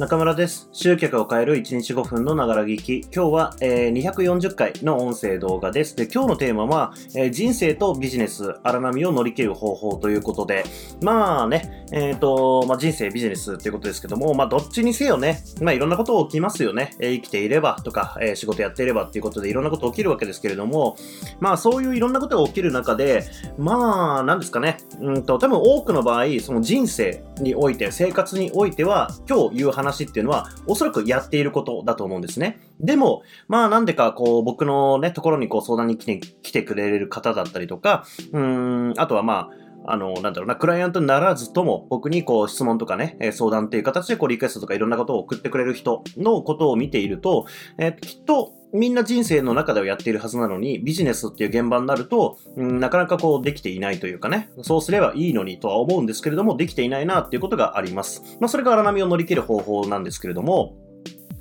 中村です。集客を変える1日5分のながら聞き。今日は、えー240回の音声動画です。で、今日のテーマは、えー人生とビジネス、荒波を乗り切る方法ということで、まあね、えっ、と、まあ人生、ビジネスということですけども、まあどっちにせよね、まあいろんなこと起きますよね。えー生きていればとか、え仕事やっていればっていうことでいろんなこと起きるわけですけれども、まあそういういろんなことが起きる中で、まあ、なんですかね。うんと、多分多くの場合、その人生において、生活においては、今日言う話話っていうのは、おそらくやっていることだと思うんですね。でも、まあなんでか、こう、僕のね、ところにこう相談に来て、来てくれる方だったりとか、うーん、あとはまあ、あの、なんだろうな、クライアントにならずとも、僕にこう質問とかね、え相談っていう形でこうリクエストとかいろんなことを送ってくれる人のことを見ていると、えーきっと、みんな人生の中ではやっているはずなのに、ビジネスっていう現場になると、うんなかなかこうできていないというかね、そうすればいいのにとは思うんですけれども、できていないなっていうことがあります。まあ、それが荒波を乗り切る方法なんですけれども、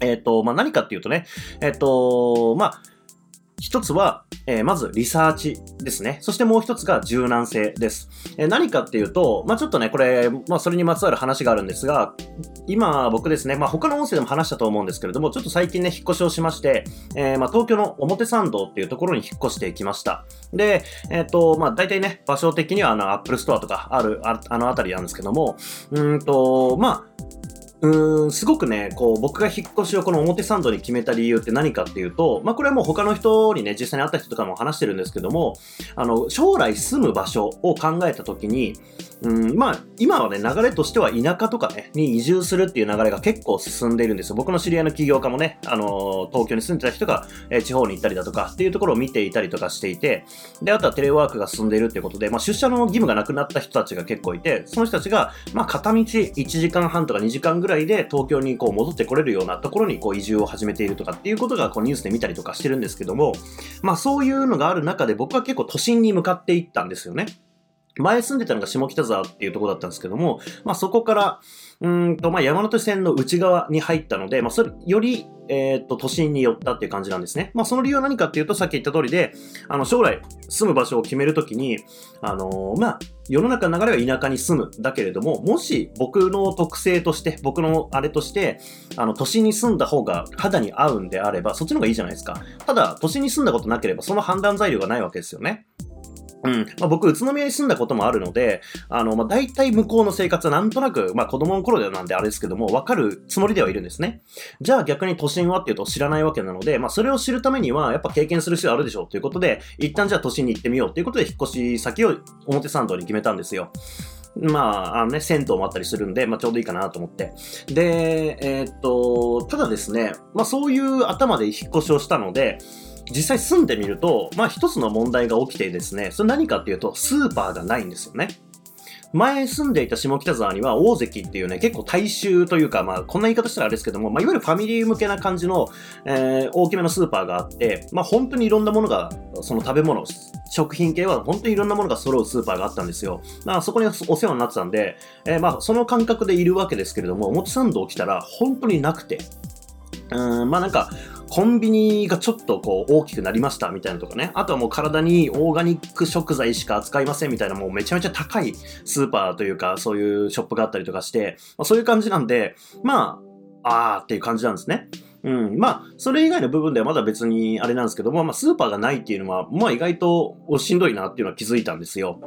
えっ、と、まあ、何かっていうとね、えっ、と、まあ、一つは、えーまずリサーチですね。そしてもう一つが柔軟性です。えー何かっていうと、まあ、ちょっとね、これ、まあ、それにまつわる話があるんですが、今僕ですね、まあ、他の音声でも話したと思うんですけれども、ちょっと最近ね、引っ越しをしまして、えーまあ、東京の表参道っていうところに引っ越してきました。で、えっ、と、まあ、大体ね、場所的にはあの、アップルストアとかある、ああのあたりなんですけども、うんと、まあ、うーん、すごくね、こう、僕が引っ越しをこの表参道に決めた理由って何かっていうと、まあ、これはもう他の人にね、実際に会った人とかも話してるんですけども、あの、将来住む場所を考えたときに、うん、まあ、今はね、流れとしては田舎とかね、に移住するっていう流れが結構進んでいるんですよ。僕の知り合いの起業家もね、あの、東京に住んでた人が、えー地方に行ったりだとかっていうところを見ていたりとかしていて、で、あとはテレワークが進んでいるっていうことで、まあ、出社の義務がなくなった人たちが結構いて、その人たちが、まあ、片道1時間半とか2時間ぐらいらいで東京にこう戻ってこれるようなところにこう移住を始めているとかっていうことがこうニュースで見たりとかしてるんですけども、まあ、そういうのがある中で僕は結構都心に向かっていったんですよね。前住んでたのが下北沢っていうとこだったんですけども、まあそこから、うんと、まあ山手線の内側に入ったので、まあそれ、より、えーっと、都心に寄ったっていう感じなんですね。まあその理由は何かっていうと、さっき言った通りで、あの、将来住む場所を決めるときに、あのーまあ、世の中の流れは田舎に住む。だけれども、もし僕の特性として、僕のあれとして、あの、都心に住んだ方が肌に合うんであれば、そっちの方がいいじゃないですか。ただ、都心に住んだことなければ、その判断材料がないわけですよね。うん。まあ、僕、宇都宮に住んだこともあるので、あの、まあ、大体向こうの生活はなんとなく、まあ、子供の頃ではなんであれですけども、わかるつもりではいるんですね。じゃあ逆に都心はっていうと知らないわけなので、まあ、それを知るためには、やっぱ経験する必要あるでしょうということで、一旦じゃあ都心に行ってみようということで、引っ越し先を表参道に決めたんですよ。まあ、あのね、銭湯もあったりするんで、まあ、ちょうどいいかなと思って。で、えーっと、ただですね、まあ、そういう頭で引っ越しをしたので、実際住んでみると、まあ一つの問題が起きてですね、それ何かっていうと、スーパーがないんですよね。前住んでいた下北沢には大関っていうね、結構大衆というか、まあこんな言い方したらあれですけども、まあいわゆるファミリー向けな感じの、えー大きめのスーパーがあって、まあ本当にいろんなものが、その食べ物、食品系は本当にいろんなものが揃うスーパーがあったんですよ。まあそこにお世話になってたんで、えーまあその感覚でいるわけですけれども、表参道来たら本当になくて、うん、まあなんか、コンビニがちょっとこう大きくなりましたみたいなとかね。あとはもう体にオーガニック食材しか扱いませんみたいなもうめちゃめちゃ高いスーパーというかそういうショップがあったりとかして、まあ、そういう感じなんで、まあ、あーっていう感じなんですね。うん。まあ、それ以外の部分ではまだ別にあれなんですけども、まあ、スーパーがないっていうのは、まあ意外としんどいなっていうのは気づいたんですよ。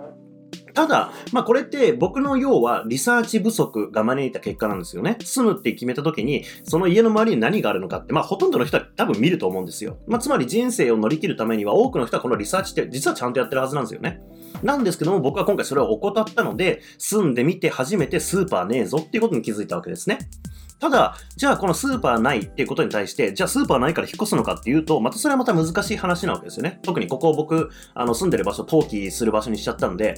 ただ、まあこれって僕の要はリサーチ不足が招いた結果なんですよね。住むって決めた時に、その家の周りに何があるのかって、まあほとんどの人は多分見ると思うんですよ。まあつまり人生を乗り切るためには多くの人はこのリサーチって実はちゃんとやってるはずなんですよね。なんですけども僕は今回それを怠ったので、住んでみて初めてスーパーねえぞっていうことに気づいたわけですね。ただ、じゃあこのスーパーないっていうことに対して、じゃあスーパーないから引っ越すのかっていうと、またそれはまた難しい話なわけですよね。特にここを僕、あの住んでる場所、登記する場所にしちゃったんで、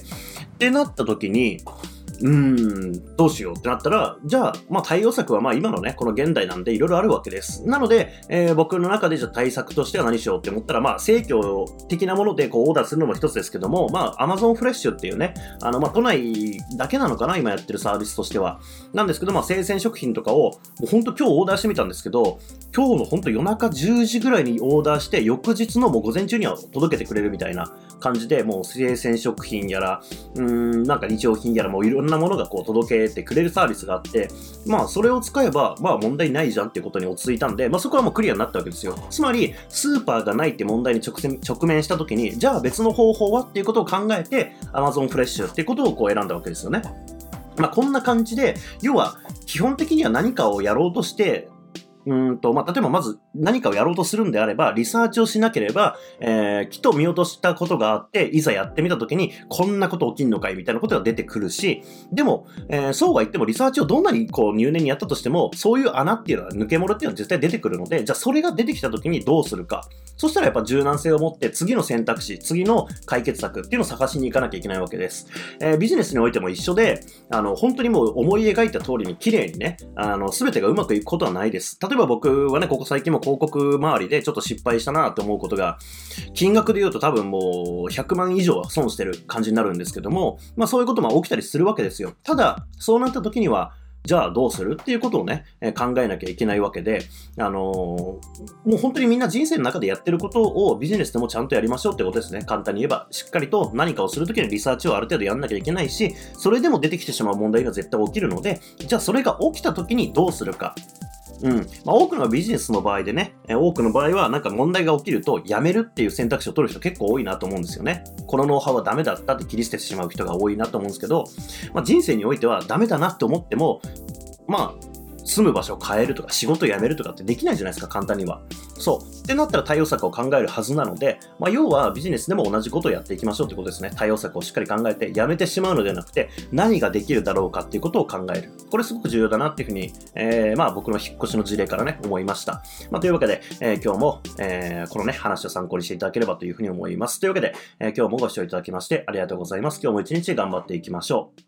ってなった時に、うーん、どうしようってなったら、じゃあ、まあ対応策はまあ今のね、この現代なんでいろいろあるわけです。なので、えー僕の中でじゃあ対策としては何しようって思ったら、まあ生協的なものでこうオーダーするのも一つですけども、まあ Amazon フレッシュっていうね、あのまあ都内だけなのかな、今やってるサービスとしては。なんですけど、まあ生鮮食品とかを、もうほんと今日オーダーしてみたんですけど、今日のほんと夜中10時ぐらいにオーダーして、翌日のもう午前中には届けてくれるみたいな感じで、もう生鮮食品やら、うーん、なんか日用品やらもういろんんなものがこう届けてくれるサービスがあって、まあそれを使えば、まあ問題ないじゃんっていうことに落ち着いたんで、まあそこはもうクリアになったわけですよ。つまり、スーパーがないって問題に直面した時に、じゃあ別の方法はっていうことを考えて、Amazon フレッシュっていうことをこう選んだわけですよね。まあこんな感じで、要は基本的には何かをやろうとして、うんと、まあ、例えばまず何かをやろうとするんであれば、リサーチをしなければ、えー、きっと見落としたことがあって、いざやってみたときに、こんなこと起きんのかいみたいなことが出てくるし、でも、えー、そうは言ってもリサーチをどんなにこう入念にやったとしても、そういう穴っていうのは抜け漏れっていうのは絶対出てくるので、じゃあそれが出てきたときにどうするか。そしたらやっぱ柔軟性を持って次の選択肢、次の解決策っていうのを探しに行かなきゃいけないわけです。えー、ビジネスにおいても一緒で、あの、本当にもう思い描いた通りに綺麗にね、あの、すべてがうまくいくことはないです。例えばえば僕はね、ここ最近も広告周りでちょっと失敗したなって思うことが、金額で言うと多分もう100万以上は損してる感じになるんですけども、まあそういうことも起きたりするわけですよ。ただ、そうなった時には、じゃあどうするっていうことをね、え考えなきゃいけないわけで、あのー、もう本当にみんな人生の中でやってることをビジネスでもちゃんとやりましょうってことですね。簡単に言えば、しっかりと何かをするときにリサーチをある程度やんなきゃいけないし、それでも出てきてしまう問題が絶対起きるので、じゃあそれが起きたときにどうするか。うん。まあ、多くのビジネスの場合でね、え多くの場合はなんか問題が起きるとやめるっていう選択肢を取る人結構多いなと思うんですよね。このノウハウはダメだったって切り捨ててしまう人が多いなと思うんですけど、まあ、人生においてはダメだなって思っても、まあ、住む場所を変えるとか仕事を辞めるとかってできないじゃないですか、簡単には。そう。ってなったら対応策を考えるはずなので、まあ、要はビジネスでも同じことをやっていきましょうってことですね。対応策をしっかり考えて、やめてしまうのではなくて、何ができるだろうかっていうことを考える。これすごく重要だなっていうふうに、えー、まあ僕の引っ越しの事例からね、思いました。まあというわけで、えー、今日も、えー、このね、話を参考にしていただければというふうに思います。というわけで、えー、今日もご視聴いただきましてありがとうございます。今日も一日頑張っていきましょう。